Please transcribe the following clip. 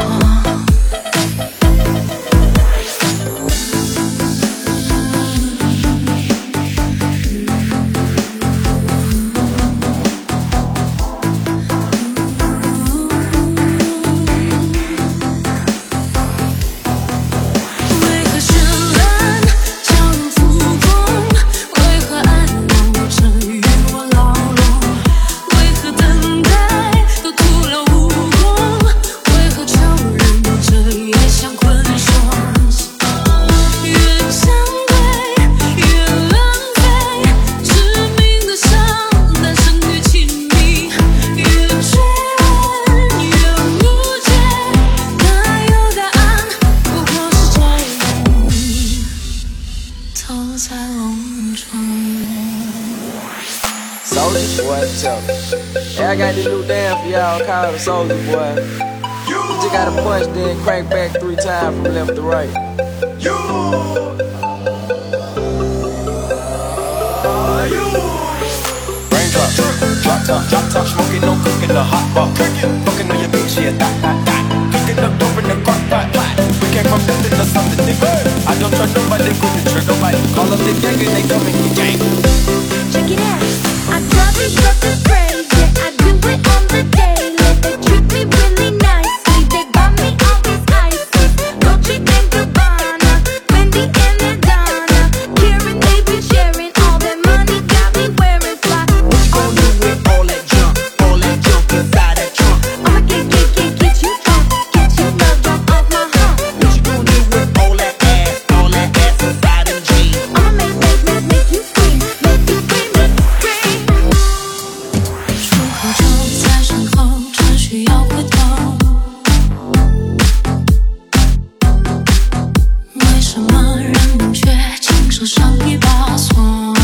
on. I got this new dance for y'all called the Soulja Boy. You just gotta punch, then crank back three times from left to right. You. Raindrop, drop top, drop top, smoking, no cooking, the hot pot. cooking, Fucking on your bitch, yeah, that, that, that. Cooking up dope in the crock pot. We came from nothing to something, nigga. I don't trust nobody, put the trigger nobody. Call up the gang and they come Everybody's got the brain. last one